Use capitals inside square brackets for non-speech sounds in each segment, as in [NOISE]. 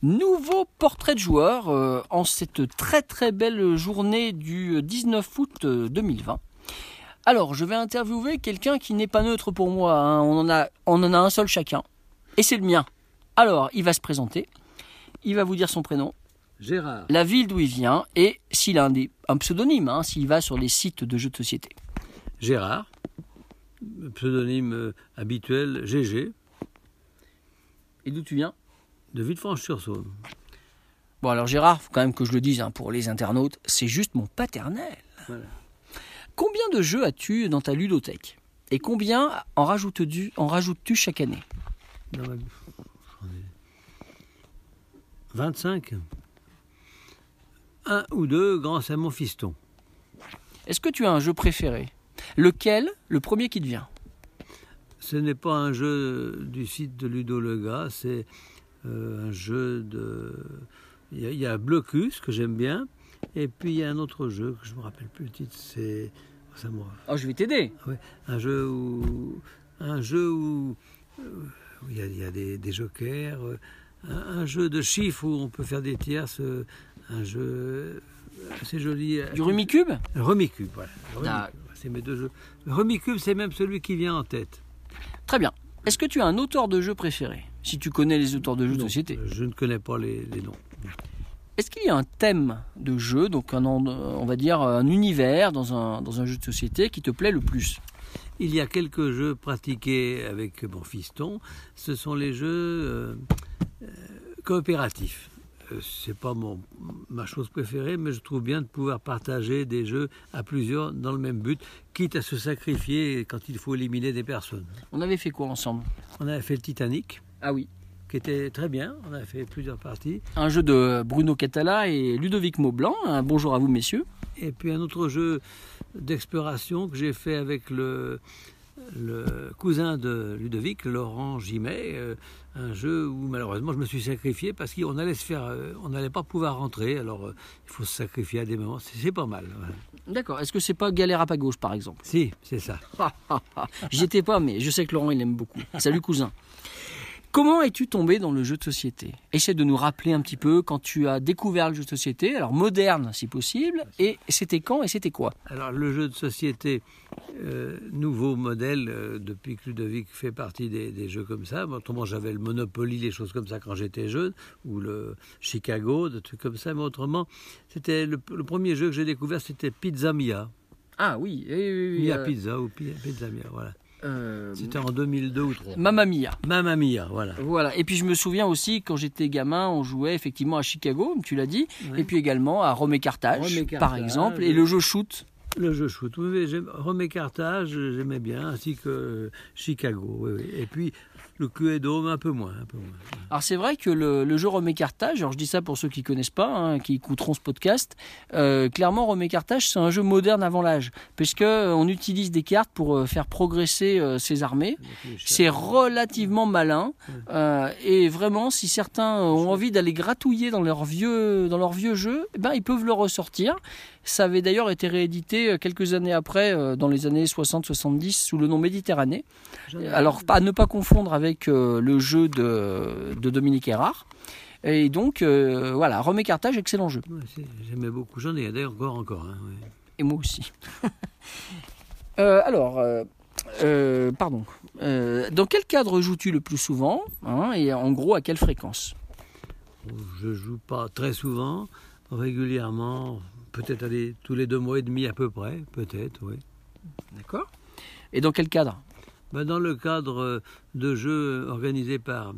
Nouveau portrait de joueur euh, en cette très très belle journée du 19 août euh, 2020. Alors, je vais interviewer quelqu'un qui n'est pas neutre pour moi. hein. On, en a, on en a un seul chacun. Et c'est le mien. Alors, il va se présenter. Il va vous dire son prénom, Gérard. la ville d'où il vient et s'il a un, des- un pseudonyme, hein, s'il va sur les sites de jeux de société. Gérard. Pseudonyme euh, habituel GG, Et d'où tu viens? De Villefranche-sur-Saône. Bon, alors Gérard, faut quand même que je le dise hein, pour les internautes, c'est juste mon paternel. Voilà. Combien de jeux as-tu dans ta ludothèque? Et combien en rajoutes-tu chaque année? Dans ma- j'en ai 25. Un ou deux grâce à mon fiston. Est-ce que tu as un jeu préféré? Lequel? Le premier qui te vient Ce n'est pas un jeu du site de Ludo Lega, c'est euh, un jeu de. Il y, a, il y a Blocus que j'aime bien, et puis il y a un autre jeu que je me rappelle plus le titre, c'est. ça me- Oh, je vais t'aider. un jeu où un jeu où euh, où il y a, il y a des, des jokers, euh, un, un jeu de chiffres où on peut faire des tierces, euh, un jeu assez joli. Du Rumicube? Rumicube, voilà. C'est mes deux jeux. Rumicube, c'est même celui qui vient en tête. Très bien. Est-ce que tu as un auteur de jeu préféré? Si tu connais les auteurs de jeux de société. Je ne connais pas les, les noms. Est-ce qu'il y a un thème de jeu, donc un, on va dire un univers dans un, dans un jeu de société qui te plaît le plus? Il y a quelques jeux pratiqués avec mon fiston. Ce sont les jeux euh, euh, coopératifs. Euh, C'est pas mon, ma chose préférée, mais je trouve bien de pouvoir partager des jeux à plusieurs dans le même but, quitte à se sacrifier quand il faut éliminer des personnes. On avait fait quoi ensemble? On avait fait le Titanic, Ah oui. Qui était très bien. On a fait plusieurs parties. Un jeu de Bruno Catala et Ludovic Maublanc. Un bonjour à vous, messieurs. Et puis un autre jeu d'exploration que j'ai fait avec le, le cousin de Ludovic, Laurent Gimet, euh, un jeu où malheureusement je me suis sacrifié parce qu'on allait se faire, euh, on n'allait pas pouvoir rentrer, alors euh, il faut se sacrifier à des moments, c'est c'est pas mal. voilà. D'accord. Est-ce que c'est pas Galère à pas gauche, par exemple? Si, c'est ça. [LAUGHS] J'y étais pas, mais je sais que Laurent, il aime beaucoup. Salut, cousin. Comment es-tu tombé dans le jeu de société? Essaie de nous rappeler un petit peu quand tu as découvert le jeu de société, alors moderne si possible, et c'était quand et c'était quoi? Alors le jeu de société, euh, nouveau modèle, euh, depuis que Ludovic fait partie des, des jeux comme ça. Autrement j'avais le Monopoly, les choses comme ça quand j'étais jeune, ou le Chicago, des trucs comme ça. Mais autrement, c'était le, le premier jeu que j'ai découvert, c'était Pizza Mia. Ah oui, oui, oui, oui, Mia euh, Pizza ou Pi- Pizza Mia, voilà. Euh, C'était en 2002 ou 2003. Mamma Mia. Mamma Mia, voilà. Voilà. Et puis je me souviens aussi quand j'étais gamin, on jouait effectivement à Chicago, comme tu l'as dit, Ouais. et puis également à Rome et Carthage, Rome et par Carthage, exemple, et le jeu shoot. Le jeu shoot, oui, Rome et Carthage, j'aimais bien, ainsi que Chicago, oui, oui. Et puis le Cluedo, un peu moins, un peu moins. Alors c'est vrai que le, le jeu Rome et Carthage, alors je dis ça pour ceux qui connaissent pas, hein, qui écouteront ce podcast, euh, clairement Rome et Carthage c'est un jeu moderne avant l'âge, puisque euh, on utilise des cartes pour euh, faire progresser euh, ses armées. C'est relativement malin euh, et vraiment si certains ont envie d'aller gratouiller dans leur vieux dans leur vieux jeu, eh ben ils peuvent le ressortir. Ça avait d'ailleurs été réédité euh, quelques années après, euh, dans les années 60-70, sous le nom Méditerranée. Alors, à ne pas confondre avec euh, le jeu de, de Dominique Erard. Et donc, euh, voilà, Rome et Carthage, excellent jeu. Ouais, J'aimais beaucoup, j'en ai d'ailleurs encore, encore. hein, ouais. Et moi aussi. [LAUGHS] Euh, alors, euh, euh, pardon. Euh, dans quel cadre joues-tu le plus souvent hein, Et en gros, à quelle fréquence? Je joue pas très souvent, régulièrement, peut-être aller tous les deux mois et demi à peu près, peut-être, oui. D'accord Et dans quel cadre? Ben, dans le cadre euh, de jeux organisés par,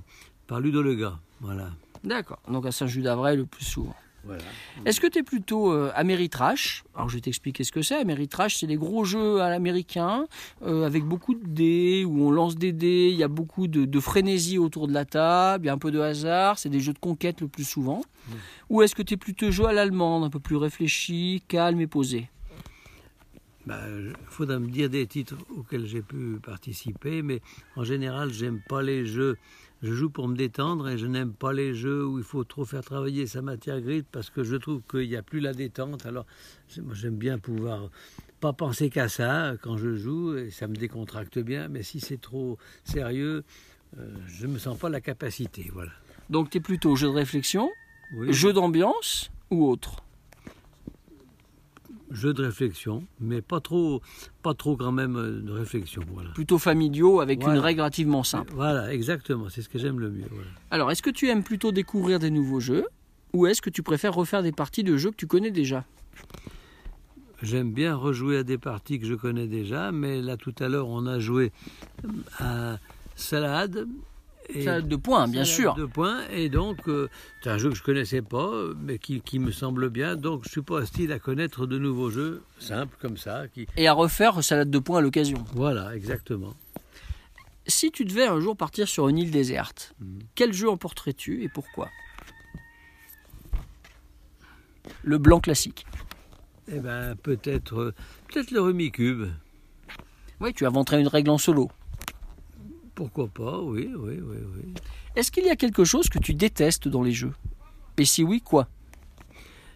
par Ludo Lega, voilà. D'accord. Donc à Saint-Just-d'Avray le plus souvent. Voilà. Est-ce que tu es plutôt euh, Ameritrash? Alors je vais t'expliquer ce que c'est. Ameritrash, c'est des gros jeux à l'américain euh, avec beaucoup de dés où on lance des dés. Il y a beaucoup de, de frénésie autour de la table. Il y a un peu de hasard. C'est des jeux de conquête le plus souvent. Ou est-ce que tu es plutôt jeu à l'allemande, un peu plus réfléchi, calme et posé? Il bah, faudra me dire des titres auxquels j'ai pu participer, mais en général, j'aime pas les jeux. Je joue pour me détendre et je n'aime pas les jeux où il faut trop faire travailler sa matière grise parce que je trouve qu'il n'y a plus la détente. Alors, moi, j'aime bien pouvoir pas penser qu'à ça quand je joue et ça me décontracte bien, mais si c'est trop sérieux, euh, je ne me sens pas la capacité. Voilà. Donc, tu es plutôt jeu de réflexion, jeu d'ambiance ou autre? Jeu de réflexion, mais pas trop, pas trop quand même euh, de réflexion. Voilà. Plutôt familiaux avec une règle relativement simple. Voilà, exactement, c'est ce que j'aime le mieux. Alors, est-ce que tu aimes plutôt découvrir des nouveaux jeux ou est-ce que tu préfères refaire des parties de jeux que tu connais déjà? J'aime bien rejouer à des parties que je connais déjà, mais là tout à l'heure on a joué à Salade salade de points, bien sûr. de points, et donc euh, c'est un jeu que je connaissais pas, mais qui, me semble bien. Donc je suis pas hostile à connaître de nouveaux jeux simples comme ça. Qui... Et à refaire salade de points à l'occasion. Voilà, exactement. Si tu devais un jour partir sur une île déserte, mhm. quel jeu emporterais-tu et pourquoi? Le blanc classique. Eh ben peut-être euh, peut-être le Rumicube. Oui, tu inventerais une règle en solo. Pourquoi pas, oui, oui, oui, oui. Est-ce qu'il y a quelque chose que tu détestes dans les jeux? Et si oui, quoi?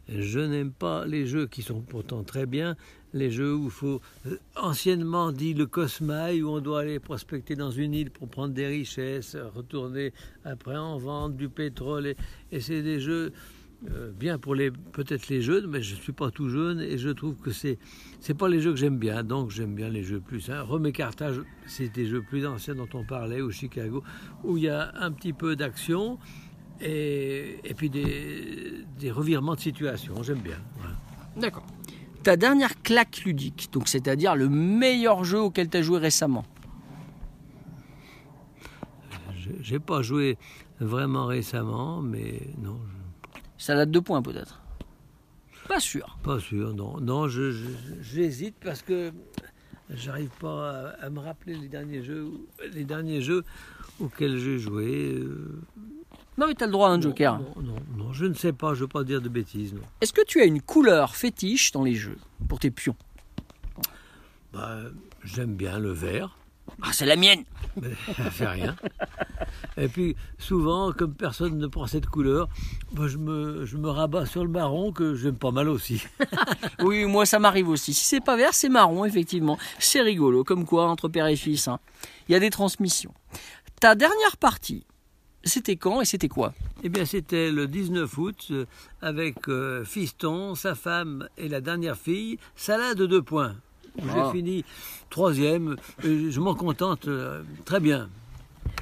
Je n'aime pas les jeux qui sont pourtant très bien, les jeux où il faut, euh, anciennement dit le cosmaï, où on doit aller prospecter dans une île pour prendre des richesses, retourner après en vendre du pétrole. et c'est des jeux euh, bien pour les peut-être les jeunes, mais je ne suis pas tout jeune et je trouve que c'est c'est pas les jeux que j'aime bien. Donc j'aime bien les jeux plus. Hein. Rome Carthage, c'est des jeux plus anciens dont on parlait, ou Chicago, où il y a un petit peu d'action et, et, puis des, des, revirements de situation. J'aime bien. D'accord. Ta dernière claque ludique, donc c'est-à-dire le meilleur jeu auquel tu as joué récemment J'ai pas joué vraiment récemment, mais non. Salade de points peut-être Pas sûr. Pas sûr, non. Non, j'hésite parce que j'arrive pas à, me rappeler les derniers jeux, les derniers jeux auxquels j'ai joué. Euh. Non, mais tu as le droit à un joker. Non, non, non, je ne sais pas, je ne veux pas dire de bêtises. Est-ce que tu as une couleur fétiche dans les jeux pour tes pions? Bah, J'aime bien le vert. Ah, c'est la mienne Ça fait rien. Et puis, souvent, comme personne ne prend cette couleur, bah, je, me, je me rabats sur le marron que j'aime pas mal aussi. [LAUGHS] oui, moi, ça m'arrive aussi. Si c'est pas vert, c'est marron, effectivement. C'est rigolo, comme quoi, entre père et fils, hein. il y a des transmissions. Ta dernière partie, c'était quand et c'était quoi? Eh bien, c'était le 19 août euh, avec euh, Fiston, sa femme et la dernière fille, salade de points. J'ai ah. fini troisième. je m'en contente euh, très bien.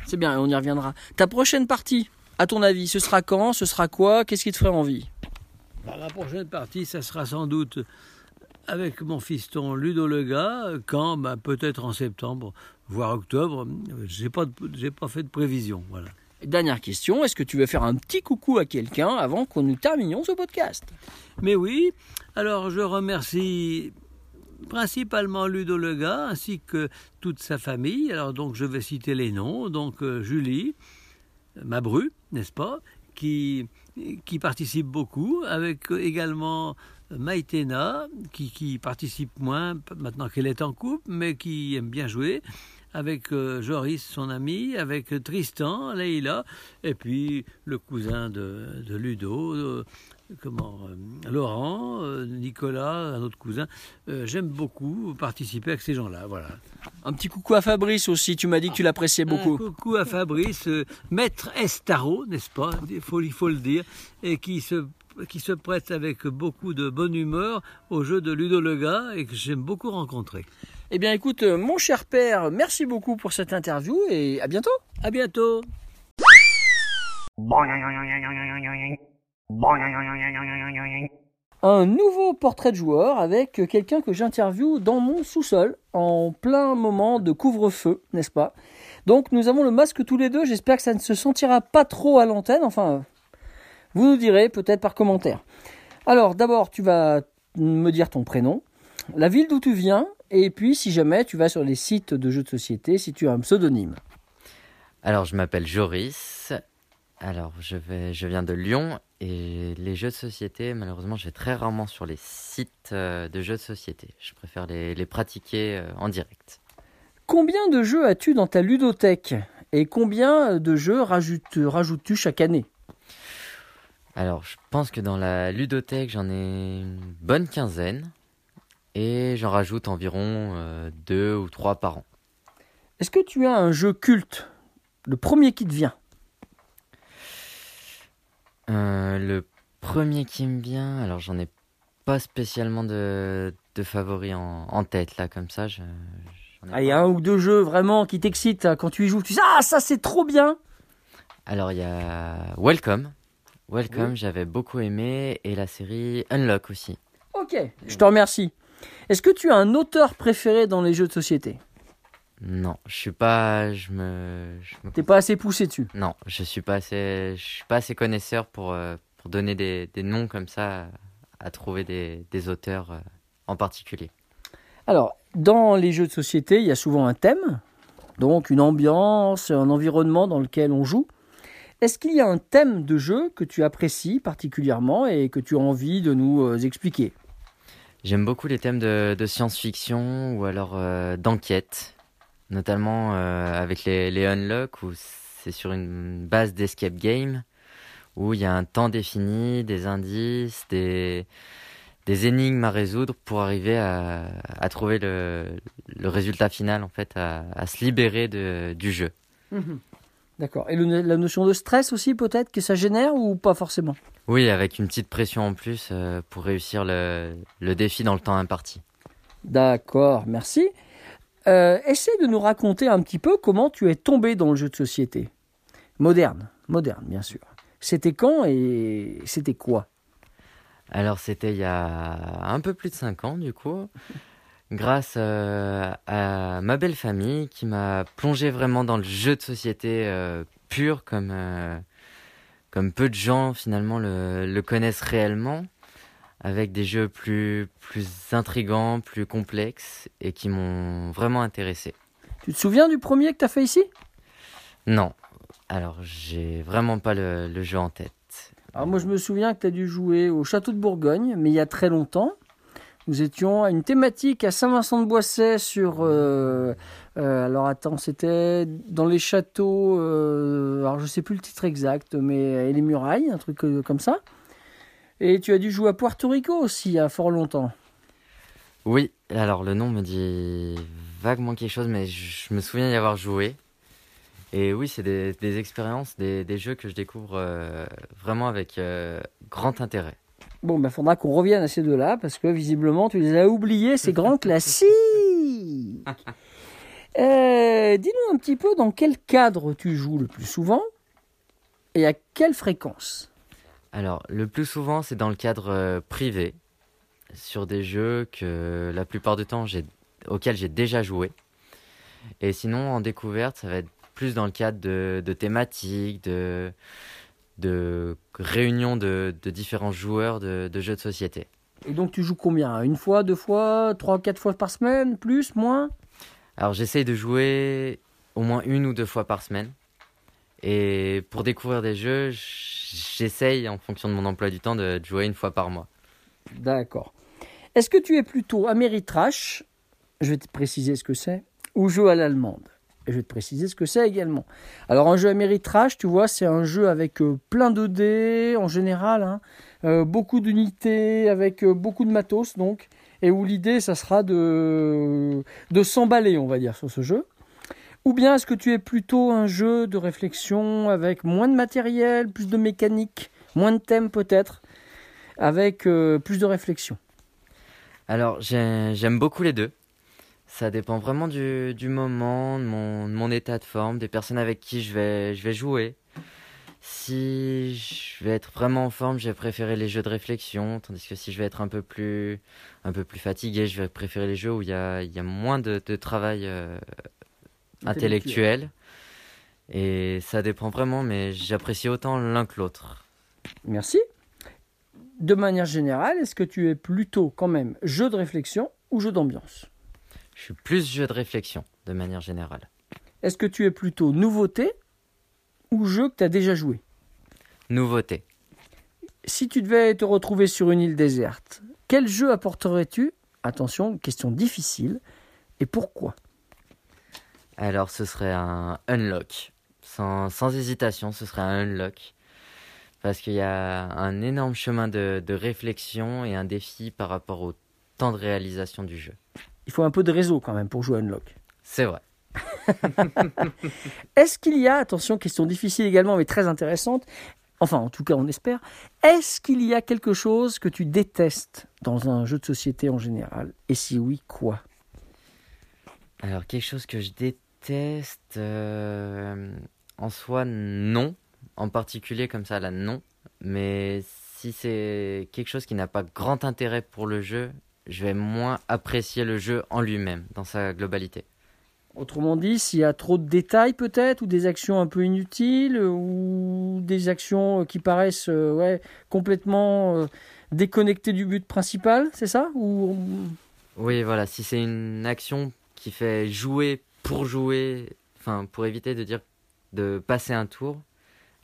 C'est bien, on y reviendra. Ta prochaine partie, à ton avis, ce sera quand Ce sera quoi Qu'est-ce qui te ferait envie? Bah, La prochaine partie, ça sera sans doute avec mon fiston Ludo Lega, quand bah, Peut-être en septembre, voire octobre. J'ai pas, pas fait de prévision. Voilà. Dernière question, est-ce que tu veux faire un petit coucou à quelqu'un avant qu'on nous terminions ce podcast? Mais oui, alors je remercie principalement Ludo Lega ainsi que toute sa famille. Alors donc je vais citer les noms. Donc euh, Julie, Mabru, n'est-ce pas, qui, qui participe beaucoup, avec également Maïtena, qui, qui participe moins maintenant qu'elle est en couple, mais qui aime bien jouer avec euh, Joris, son ami, avec Tristan, Leïla, et puis le cousin de, de Ludo, euh, comment, euh, Laurent, euh, Nicolas, un autre cousin. Euh, j'aime beaucoup participer avec ces gens-là. Voilà. Un petit coucou à Fabrice aussi, tu m'as dit que tu l'appréciais beaucoup. Un coucou à Fabrice, maître Estaro, n'est-ce pas? Il faut, il faut le dire, et qui se qui se prête avec beaucoup de bonne humeur au jeu de Ludo Lega et que j'aime beaucoup rencontrer. Eh bien écoute, mon cher père, merci beaucoup pour cette interview et à bientôt. À bientôt. Un nouveau portrait de joueur avec quelqu'un que j'interviewe dans mon sous-sol en plein moment de couvre-feu, n'est-ce pas? Donc nous avons le masque tous les deux, j'espère que ça ne se sentira pas trop à l'antenne, enfin vous nous direz peut-être par commentaire. Alors d'abord tu vas me dire ton prénom, la ville d'où tu viens, et puis si jamais tu vas sur les sites de jeux de société, si tu as un pseudonyme. Alors je m'appelle Joris, Alors, je, vais, je viens de Lyon et les jeux de société, malheureusement, je vais très rarement sur les sites euh, de jeux de société. Je préfère les, les pratiquer euh, en direct. Combien de jeux as-tu dans ta ludothèque Et combien de jeux rajoutes- rajoutes-tu chaque année? Alors, je pense que dans la ludothèque, j'en ai une bonne quinzaine et j'en rajoute environ euh, deux ou trois par an. Est-ce que tu as un jeu culte? Le premier qui te vient? Euh, le premier qui me vient, alors j'en ai pas spécialement de, de favoris en, en tête là comme ça. Je, j'en ai Ah, Il y a un ou deux jeux vraiment qui t'excitent hein, quand tu y joues. Tu dis Ah, ça c'est trop bien Alors il y a Welcome. Welcome, Oui. j'avais beaucoup aimé et la série Unlock aussi. Ok, je te remercie. Est-ce que tu as un auteur préféré dans les jeux de société? Non, je suis pas, je me, je me- T'es pas assez poussé dessus? non, je suis pas assez, je suis pas assez connaisseur pour euh, pour donner des, des noms comme ça à trouver des, des auteurs euh, en particulier. Alors, dans les jeux de société, il y a souvent un thème, donc une ambiance, un environnement dans lequel on joue. Est-ce qu'il y a un thème de jeu que tu apprécies particulièrement et que tu as envie de nous euh, expliquer? J'aime beaucoup les thèmes de, de science-fiction ou alors d'enquête, notamment euh, avec les, les Unlock où c'est sur une base d'escape game où il y a un temps défini, des indices, des, des énigmes à résoudre pour arriver à, à trouver le, le résultat final en fait, à, à se libérer de, du jeu. D'accord. Et le- la notion de stress aussi, peut-être, que ça génère ou pas forcément? Oui, avec une petite pression en plus euh, pour réussir le, le défi dans le temps imparti. D'accord, merci. Euh, essaie de nous raconter un petit peu comment tu es tombé dans le jeu de société. Moderne, moderne, bien sûr. C'était quand et c'était quoi? Alors c'était il y a un peu plus de 5 ans du coup, grâce euh, à ma belle famille qui m'a plongé vraiment dans le jeu de société euh, pur comme, euh, comme peu de gens finalement le, le connaissent réellement, avec des jeux plus, plus intrigants, plus complexes et qui m'ont vraiment intéressé. Tu te souviens du premier que tu as fait ici? Non, alors j'ai vraiment pas le, le jeu en tête. Alors moi je me souviens que tu as dû jouer au château de Bourgogne, mais il y a très longtemps. Nous étions à une thématique à Saint-Vincent-de-Boisset sur... euh, euh, alors attends, c'était dans les châteaux... euh, alors je sais plus le titre exact, mais et les murailles, un truc comme ça. Et tu as dû jouer à Puerto Rico aussi, il y a fort longtemps. Oui, alors le nom me dit vaguement quelque chose, mais je me souviens y avoir joué. Et oui, c'est des, des expériences, des, des jeux que je découvre euh, vraiment avec euh, grand intérêt. Bon, ben faudra qu'on revienne à ces deux-là, parce que visiblement tu les as oubliés, ces grands [LAUGHS] classiques. Euh, Dis-nous un petit peu dans quel cadre tu joues le plus souvent et à quelle fréquence? Alors, le plus souvent, c'est dans le cadre euh, privé, sur des jeux que la plupart du temps, j'ai, auxquels j'ai déjà joué. Et sinon, en découverte, ça va être plus dans le cadre de, de thématiques, de, de réunions de, de différents joueurs de, de jeux de société. Et donc tu joues combien? Une fois, deux fois, trois, quatre fois par semaine Plus, moins? Alors j'essaye de jouer au moins une ou deux fois par semaine. Et pour découvrir des jeux, j'essaye en fonction de mon emploi du temps de jouer une fois par mois. D'accord. Est-ce que tu es plutôt Ameritrash Je vais te préciser ce que c'est. Ou jeu à l'allemande? Et je vais te préciser ce que c'est également. Alors un jeu Ameritrash, tu vois, c'est un jeu avec euh, plein de dés en général, hein, euh, beaucoup d'unités, avec euh, beaucoup de matos donc, et où l'idée, ça sera de, de s'emballer, on va dire, sur ce jeu. Ou bien est-ce que tu es plutôt un jeu de réflexion avec moins de matériel, plus de mécanique, moins de thèmes peut-être, avec euh, plus de réflexion? Alors j'ai- j'aime beaucoup les deux. Ça dépend vraiment du, moment, de mon, état de forme, des personnes avec qui je vais, jouer. Si je vais être vraiment en forme, je vais préférer les jeux de réflexion, tandis que si je vais être un peu plus, fatigué, je vais préférer les jeux où il y a, moins de, de travail euh, intellectuel. Et ça dépend vraiment, mais j'apprécie autant l'un que l'autre. Merci. De manière générale, est-ce que tu es plutôt quand même jeu de réflexion ou jeu d'ambiance? Je suis plus jeu de réflexion, de manière générale. Est-ce que tu es plutôt nouveauté ou jeu que tu as déjà joué? Nouveauté. Si tu devais te retrouver sur une île déserte, quel jeu apporterais-tu? Attention, question difficile. Et pourquoi? Alors ce serait un unlock. Sans, sans hésitation, ce serait un unlock. Parce qu'il y a un énorme chemin de, de réflexion et un défi par rapport au temps de réalisation du jeu. Il faut un peu de réseau quand même pour jouer à Unlock. C'est vrai. [LAUGHS] Est-ce qu'il y a, attention, question difficile également mais très intéressante, enfin en tout cas on espère, est-ce qu'il y a quelque chose que tu détestes dans un jeu de société en général? Et si oui, quoi? Alors quelque chose que je déteste, euh, en soi non, en particulier comme ça là non, mais si c'est quelque chose qui n'a pas grand intérêt pour le jeu, je vais moins apprécier le jeu en lui-même, dans sa globalité. Autrement dit, s'il y a trop de détails peut-être, ou des actions un peu inutiles, ou des actions qui paraissent euh, ouais, complètement euh, déconnectées du but principal, c'est ça ou... Oui, voilà, si c'est une action qui fait jouer pour jouer, enfin pour éviter de dire de passer un tour,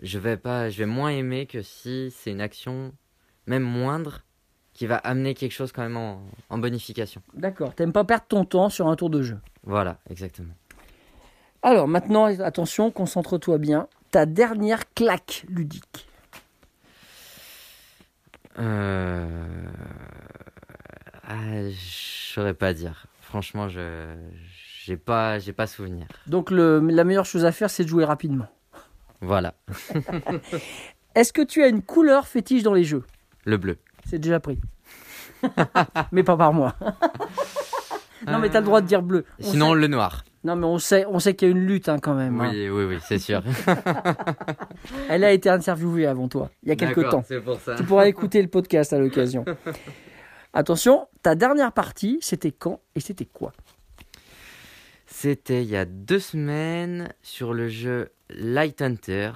je vais pas, je vais moins aimer que si c'est une action même moindre qui va amener quelque chose quand même en, en bonification. D'accord, t'aimes pas perdre ton temps sur un tour de jeu. Voilà, exactement. Alors maintenant, attention, concentre-toi bien. Ta dernière claque ludique. Euh... Ah, je saurais pas dire. Franchement, je j'ai pas j'ai pas souvenir. Donc le, la meilleure chose à faire, c'est de jouer rapidement. Voilà, [LAUGHS] Est-ce que tu as une couleur fétiche dans les jeux? Le bleu. C'est déjà pris. [LAUGHS] mais pas par moi. non, mais t'as le droit de dire bleu. On Sinon sait- le noir. Non, mais on sait, on sait qu'il y a une lutte hein, quand même. hein. Oui, oui, oui, c'est sûr. [LAUGHS] Elle a été interviewée avant toi, il y a quelques temps. C'est pour ça. Tu pourras écouter le podcast à l'occasion. Attention, ta dernière partie, c'était quand et c'était quoi? C'était il y a deux semaines sur le jeu Light Hunter,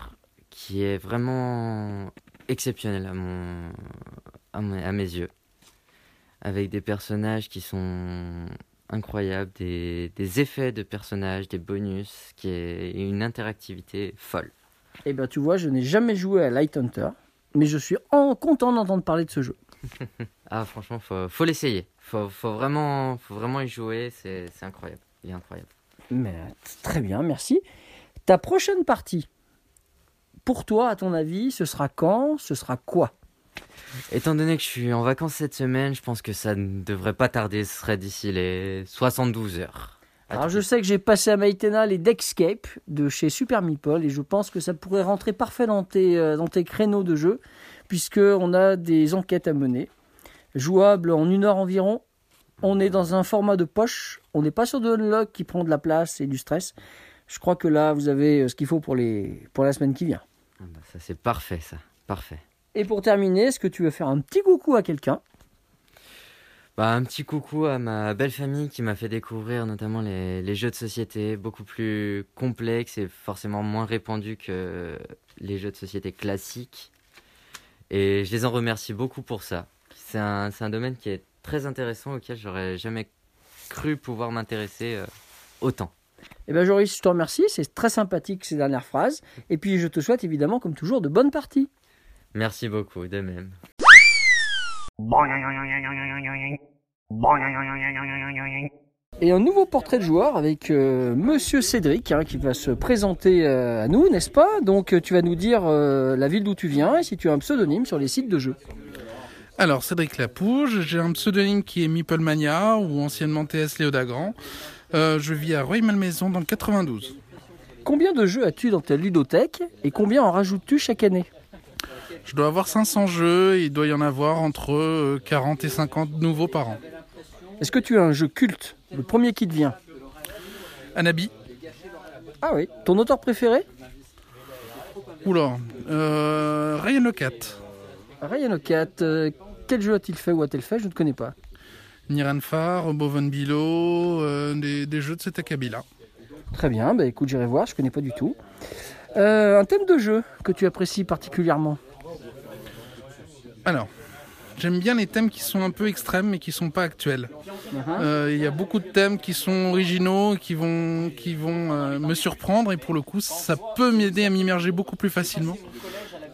qui est vraiment exceptionnel à, mon, à, mes, à mes yeux. Avec des personnages qui sont incroyables, des, des effets de personnages, des bonus, qui est et une interactivité folle. Eh bien, tu vois, je n'ai jamais joué à Light Hunter, mais je suis en content d'entendre parler de ce jeu. [LAUGHS] Ah, franchement, faut, faut l'essayer. Faut, faut, vraiment, faut vraiment y jouer, c'est incroyable. Il est incroyable. Mais très bien, merci. Ta prochaine partie, pour toi, à ton avis, ce sera quand Ce sera quoi? Étant donné que je suis en vacances cette semaine, je pense que ça ne devrait pas tarder. Ce serait d'ici les 72 heures. Alors, je sais que j'ai passé à Maïtena les Deckscape de chez Super Meeple et je pense que ça pourrait rentrer parfait dans tes, euh, dans tes créneaux de jeu, puisqu'on a des enquêtes à mener, jouables en une heure environ. On est dans un format de poche, on n'est pas sur de unlock qui prend de la place et du stress. Je crois que là, vous avez euh, ce qu'il faut pour, les, pour la semaine qui vient. Ah bah, ça, c'est parfait, ça. Parfait. Et pour terminer, est-ce que tu veux faire un petit coucou à quelqu'un? Bah, un petit coucou à ma belle famille qui m'a fait découvrir notamment les, les jeux de société beaucoup plus complexes et forcément moins répandus que les jeux de société classiques. Et je les en remercie beaucoup pour ça. C'est un, c'est un domaine qui est très intéressant auquel j'aurais jamais cru pouvoir m'intéresser euh, autant. Eh bien, Joris, je te remercie. C'est très sympathique ces dernières phrases. Et puis, je te souhaite évidemment, comme toujours, de bonnes parties. Merci beaucoup, de même. Et un nouveau portrait de joueur avec euh, Monsieur Cédric hein, qui va se présenter euh, à nous, n'est-ce pas? Donc, tu vas nous dire euh, la ville d'où tu viens et si tu as un pseudonyme sur les sites de jeux. Alors, Cédric Lapouge, j'ai un pseudonyme qui est Meeplemania ou anciennement TS Léodagrand. Euh, je vis à Rueil-Malmaison dans le 92. Combien de jeux as-tu dans ta ludothèque et combien en rajoutes-tu chaque année? Je dois avoir 500 jeux et il doit y en avoir entre euh, 40 et 50 nouveaux par an. Est-ce que tu as un jeu culte Le premier qui te vient? Anabi Ah oui. Ton auteur préféré? Oula, euh, Ryan Le Cat, Ryan Ocat. euh, quel jeu a-t-il fait ou a-t-elle fait Je ne connais pas. Niranfar, Boven Bilo, euh, des, des jeux de cet acabit-là. Très bien, bah écoute, j'irai voir, je connais pas du tout. Euh, un thème de jeu que tu apprécies particulièrement Alors, j'aime bien les thèmes qui sont un peu extrêmes mais qui sont pas actuels. Euh, Il y a beaucoup de thèmes qui sont originaux, qui vont, qui vont me surprendre et pour le coup, ça peut m'aider à m'immerger beaucoup plus facilement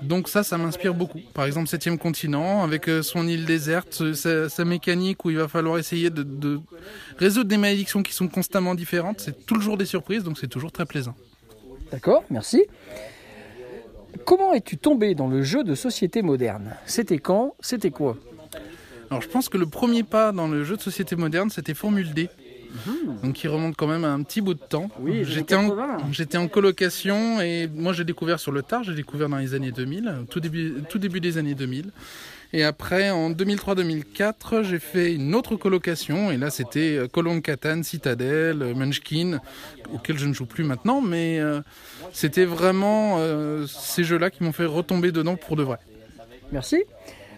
Donc ça, ça m'inspire beaucoup. Par exemple, Septième Continent, avec euh, son île déserte, sa, sa, mécanique où il va falloir essayer de, de résoudre des malédictions qui sont constamment différentes. C'est toujours des surprises, donc c'est toujours très plaisant. D'accord, merci. Comment es-tu tombé dans le jeu de société moderne? C'était quand? C'était quoi? Alors je pense que le premier pas dans le jeu de société moderne, c'était Formule D. Mmh. Donc qui remonte quand même à un petit bout de temps. Oui, j'étais en, j'étais en colocation et moi j'ai découvert sur le tard, j'ai découvert dans les années 2000, tout début, tout début des années 2000. Et après, en 2003-2004, j'ai fait une autre colocation. Et là, c'était Colombe Catane, Citadel, Munchkin, auquel je ne joue plus maintenant. Mais euh, c'était vraiment euh, ces jeux-là qui m'ont fait retomber dedans pour de vrai. Merci.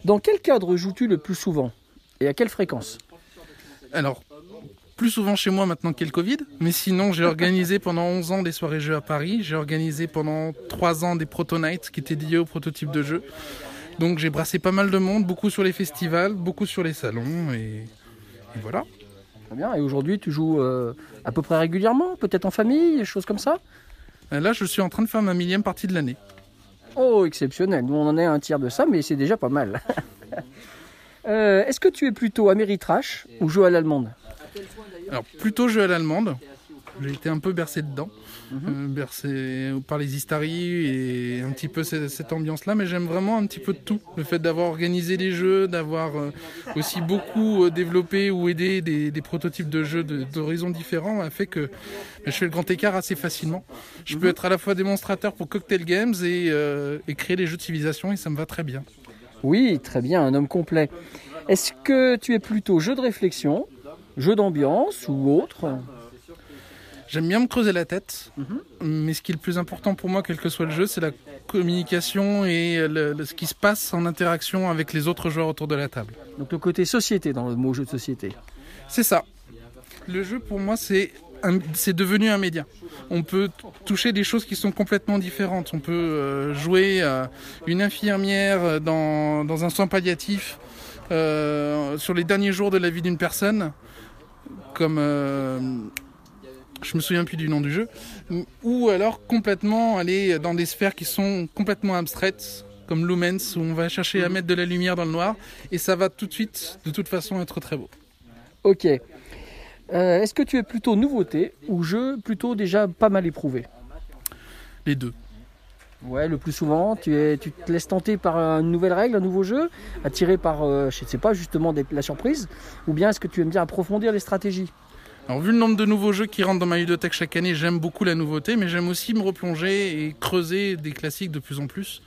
Dans quel cadre joues-tu le plus souvent Et à quelle fréquence? Alors, plus souvent chez moi maintenant qu'il y a le Covid. Mais sinon, j'ai organisé [LAUGHS] pendant 11 ans des soirées jeux à Paris. J'ai organisé pendant 3 ans des Proto Nights qui étaient liés aux prototypes de jeux. Donc j'ai brassé pas mal de monde, beaucoup sur les festivals, beaucoup sur les salons, et, et voilà. Très bien, et aujourd'hui tu joues euh, à peu près régulièrement, peut-être en famille, des choses comme ça? Là je suis en train de faire ma millième partie de l'année. Oh, exceptionnel, nous on en est un tiers de ça, mais c'est déjà pas mal. [LAUGHS] euh, Est-ce que tu es plutôt Ameritrash ou jeu à l'allemande? Alors plutôt jeu à l'allemande, j'ai été un peu bercé dedans. Mmh. Euh, bercé par les Istari et un petit peu cette, cette ambiance-là, mais j'aime vraiment un petit peu de tout. Le fait d'avoir organisé les jeux, d'avoir euh, aussi beaucoup euh, développé ou aidé des, des prototypes de jeux d'horizons différents a fait que bah, je fais le grand écart assez facilement. Je peux être à la fois démonstrateur pour Cocktail Games et, et créer les jeux de civilisation et ça me va très bien. Oui, très bien, un homme complet. Est-ce que tu es plutôt jeu de réflexion, jeu d'ambiance ou autre J'aime bien me creuser la tête, mm -hmm. mais ce qui est le plus important pour moi, quel que soit le jeu, c'est la communication et le, le, ce qui se passe en interaction avec les autres joueurs autour de la table. Donc le côté société dans le mot jeu de société. C'est ça. Le jeu, pour moi, c'est c'est devenu un média. On peut toucher des choses qui sont complètement différentes. On peut euh, jouer euh, une infirmière dans, dans un soin palliatif euh, sur les derniers jours de la vie d'une personne, comme euh, je me souviens plus du nom du jeu, ou alors complètement aller dans des sphères qui sont complètement abstraites, comme Lumens, où on va chercher à mettre de la lumière dans le noir, et ça va tout de suite, de toute façon, être très beau. Ok. Euh, Est-ce que tu es plutôt nouveauté ou jeu plutôt déjà pas mal éprouvé? Les deux. Ouais, le plus souvent, tu, es, tu te laisses tenter par une nouvelle règle, un nouveau jeu, attiré par, euh, je ne sais pas, justement des, la surprise, ou bien est-ce que tu aimes bien approfondir les stratégies? Alors, vu le nombre de nouveaux jeux qui rentrent dans ma ludothèque chaque année, j'aime beaucoup la nouveauté, mais j'aime aussi me replonger et creuser des classiques de plus en plus.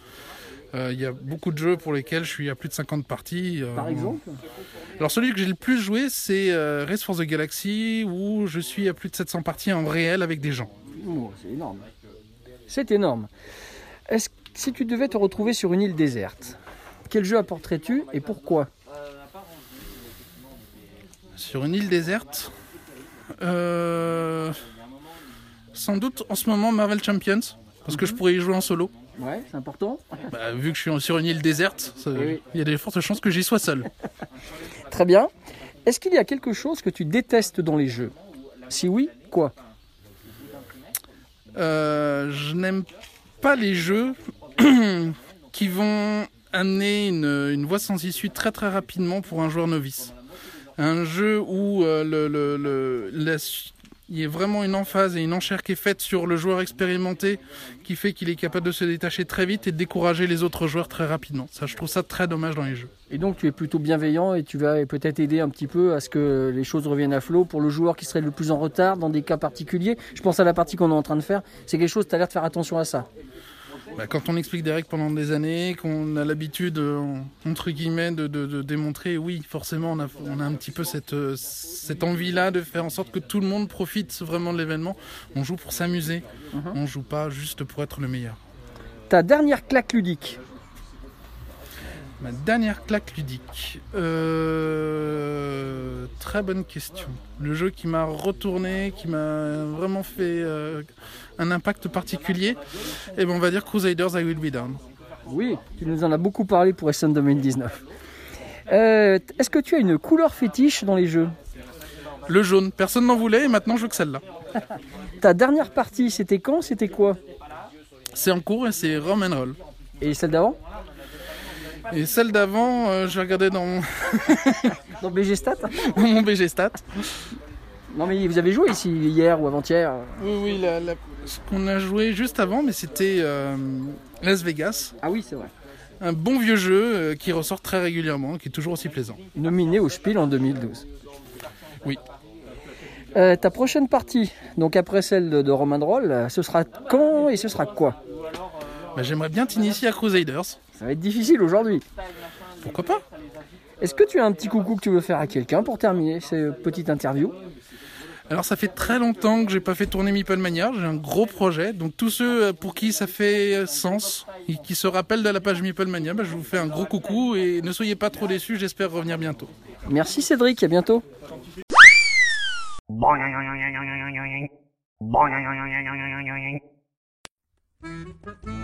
Il euh, y a beaucoup de jeux pour lesquels je suis à plus de 50 parties. Euh, Par exemple? Alors, celui que j'ai le plus joué, c'est euh, Race for the Galaxy, où je suis à plus de 700 parties en réel avec des gens. Oh, c'est énorme. C'est énorme. Est-ce si tu devais te retrouver sur une île déserte, quel jeu apporterais-tu et pourquoi Sur une île déserte euh, sans doute en ce moment Marvel Champions, parce que je pourrais y jouer en solo. Ouais, c'est important. Bah, vu que je suis sur une île déserte, il oui. y a des fortes chances que j'y sois seul. [LAUGHS] Très bien. Est-ce qu'il y a quelque chose que tu détestes dans les jeux? Si oui, quoi? Euh, Je n'aime pas les jeux [CLEARS THROAT] qui vont amener une, une voie sans issue très très rapidement pour un joueur novice un jeu où euh, il y a vraiment une emphase et une enchère qui est faite sur le joueur expérimenté qui fait qu'il est capable de se détacher très vite et de décourager les autres joueurs très rapidement. Ça, je trouve ça très dommage dans les jeux. Et donc tu es plutôt bienveillant et tu vas peut-être aider un petit peu à ce que les choses reviennent à flot pour le joueur qui serait le plus en retard dans des cas particuliers. Je pense à la partie qu'on est en train de faire. C'est quelque chose, tu as l'air de faire attention à ça. Bah, quand on explique des règles pendant des années, qu'on a l'habitude, entre guillemets, de, de, de, démontrer, oui, forcément, on a, on a un petit peu cette, cette envie-là de faire en sorte que tout le monde profite vraiment de l'événement. On joue pour s'amuser, uh -huh. on joue pas juste pour être le meilleur. Ta dernière claque ludique Ma dernière claque ludique. Euh... Très bonne question. Le jeu qui m'a retourné, qui m'a vraiment fait euh, un impact particulier, et eh ben on va dire Crusaders I Will Be Down. Oui, tu nous en as beaucoup parlé pour SN 2019. Euh, Est-ce que tu as une couleur fétiche dans les jeux? Le jaune. Personne n'en voulait et maintenant je veux que celle-là. [LAUGHS] Ta dernière partie, c'était quand? C'était quoi? C'est en cours et c'est Rum and Roll. Et celle d'avant? Et celle d'avant, euh, je regardais dans mon, [LAUGHS] Dans BG Stat [LAUGHS] dans mon BG Stat. Non mais vous avez joué ici hier ou avant-hier Oui, oui, la- la- ce qu'on a joué juste avant, mais c'était euh, Las Vegas. Ah oui, c'est vrai. Un bon vieux jeu euh, qui ressort très régulièrement, qui est toujours aussi plaisant. Nominé au Spiel en 2012. Oui. Euh, ta prochaine partie, donc après celle de, de Romain Droll, euh, ce sera quand et ce sera quoi? Bah, J'aimerais bien t'initier à Crusaders. Ça va être difficile aujourd'hui. Pourquoi pas Est-ce que tu as un petit coucou que tu veux faire à quelqu'un pour terminer cette petite interview Alors ça fait très longtemps que j'ai pas fait tourner Meeple Mania, j'ai un gros projet, donc tous ceux euh, pour qui ça fait euh, sens et qui se rappellent de la page Meeple Mania, bah, je vous fais un gros coucou et ne soyez pas trop déçus, j'espère revenir bientôt. Merci Cédric, à bientôt. Música